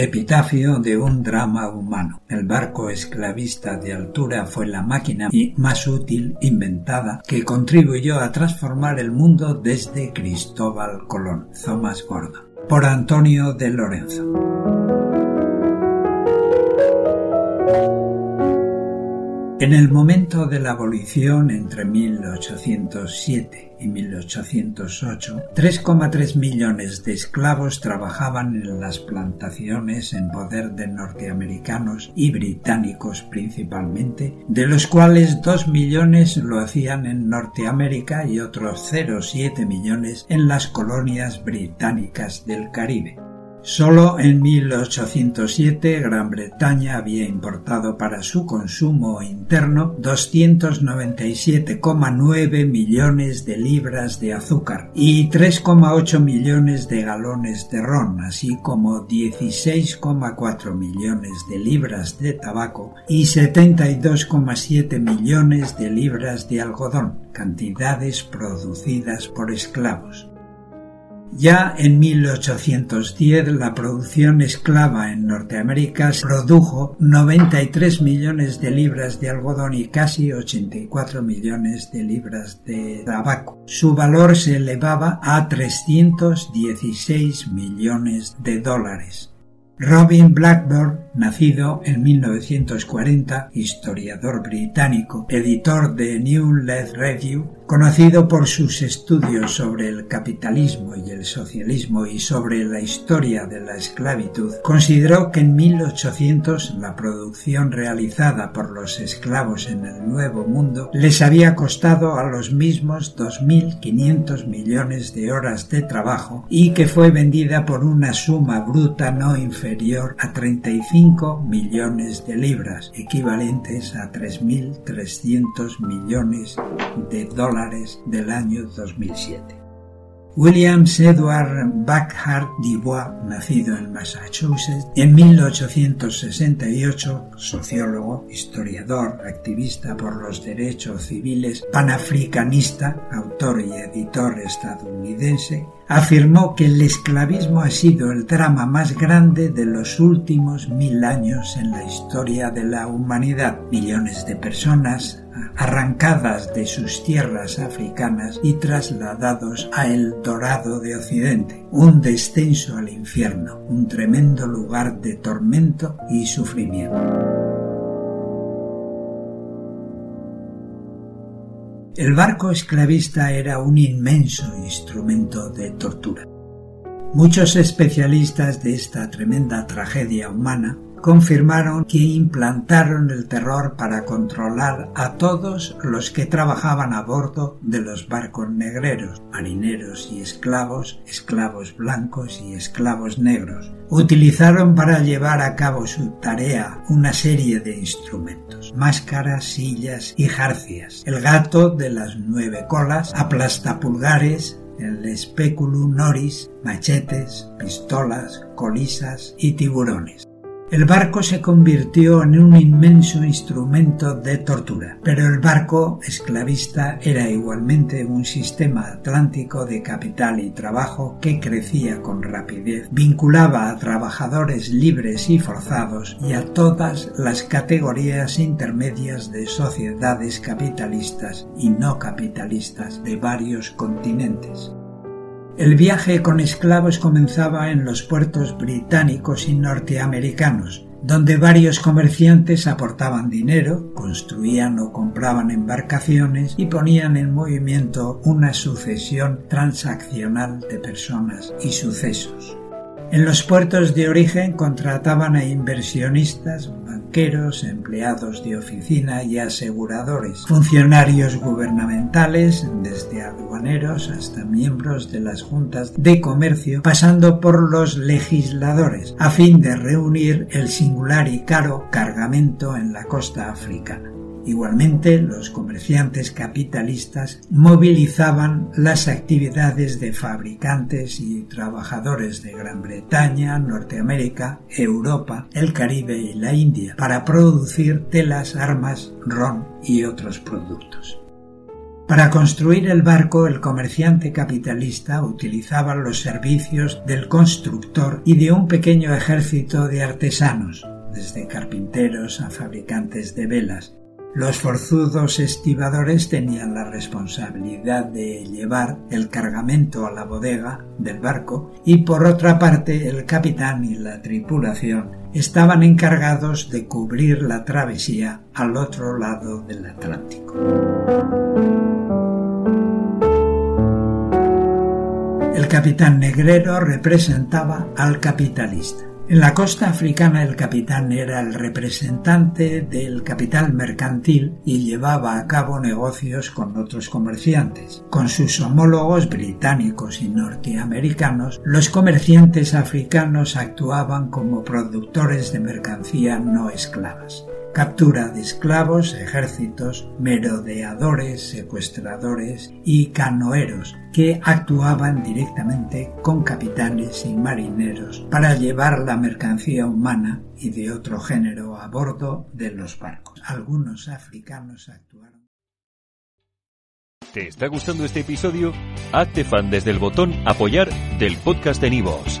Epitafio de un drama humano. El barco esclavista de altura fue la máquina más útil inventada que contribuyó a transformar el mundo desde Cristóbal Colón. Thomas Gordon. Por Antonio de Lorenzo. En el momento de la abolición entre 1807 y 1808, 3,3 millones de esclavos trabajaban en las plantaciones en poder de norteamericanos y británicos principalmente, de los cuales 2 millones lo hacían en Norteamérica y otros 0,7 millones en las colonias británicas del Caribe. Solo en 1807 Gran Bretaña había importado para su consumo interno 297,9 millones de libras de azúcar y 3,8 millones de galones de ron, así como 16,4 millones de libras de tabaco y 72,7 millones de libras de algodón, cantidades producidas por esclavos. Ya en 1810 la producción esclava en Norteamérica produjo 93 millones de libras de algodón y casi 84 millones de libras de tabaco. Su valor se elevaba a 316 millones de dólares. Robin Blackburn, nacido en 1940, historiador británico, editor de New Left Review, Conocido por sus estudios sobre el capitalismo y el socialismo y sobre la historia de la esclavitud, consideró que en 1800 la producción realizada por los esclavos en el Nuevo Mundo les había costado a los mismos 2.500 millones de horas de trabajo y que fue vendida por una suma bruta no inferior a 35 millones de libras, equivalentes a 3.300 millones de del año 2007. Williams Edward Backhart Dubois, nacido en Massachusetts en 1868, sociólogo, historiador, activista por los derechos civiles, panafricanista, autor y editor estadounidense, afirmó que el esclavismo ha sido el drama más grande de los últimos mil años en la historia de la humanidad. Millones de personas arrancadas de sus tierras africanas y trasladados a el dorado de Occidente, un descenso al infierno, un tremendo lugar de tormento y sufrimiento. El barco esclavista era un inmenso instrumento de tortura. Muchos especialistas de esta tremenda tragedia humana confirmaron que implantaron el terror para controlar a todos los que trabajaban a bordo de los barcos negreros, marineros y esclavos, esclavos blancos y esclavos negros. Utilizaron para llevar a cabo su tarea una serie de instrumentos, máscaras, sillas y jarcias, el gato de las nueve colas, aplastapulgares, el speculum noris, machetes, pistolas, colisas y tiburones. El barco se convirtió en un inmenso instrumento de tortura, pero el barco esclavista era igualmente un sistema atlántico de capital y trabajo que crecía con rapidez, vinculaba a trabajadores libres y forzados y a todas las categorías intermedias de sociedades capitalistas y no capitalistas de varios continentes. El viaje con esclavos comenzaba en los puertos británicos y norteamericanos, donde varios comerciantes aportaban dinero, construían o compraban embarcaciones y ponían en movimiento una sucesión transaccional de personas y sucesos. En los puertos de origen contrataban a inversionistas, empleados de oficina y aseguradores, funcionarios gubernamentales, desde aduaneros hasta miembros de las juntas de comercio, pasando por los legisladores, a fin de reunir el singular y caro cargamento en la costa africana. Igualmente, los comerciantes capitalistas movilizaban las actividades de fabricantes y trabajadores de Gran Bretaña, Norteamérica, Europa, el Caribe y la India para producir telas, armas, ron y otros productos. Para construir el barco, el comerciante capitalista utilizaba los servicios del constructor y de un pequeño ejército de artesanos, desde carpinteros a fabricantes de velas, los forzudos estibadores tenían la responsabilidad de llevar el cargamento a la bodega del barco y por otra parte el capitán y la tripulación estaban encargados de cubrir la travesía al otro lado del Atlántico. El capitán negrero representaba al capitalista. En la costa africana el capitán era el representante del capital mercantil y llevaba a cabo negocios con otros comerciantes. Con sus homólogos británicos y norteamericanos, los comerciantes africanos actuaban como productores de mercancía no esclavas captura de esclavos, ejércitos, merodeadores, secuestradores y canoeros que actuaban directamente con capitanes y marineros para llevar la mercancía humana y de otro género a bordo de los barcos. Algunos africanos actuaron. ¿Te está gustando este episodio? Hazte fan desde el botón apoyar del podcast de Nivos.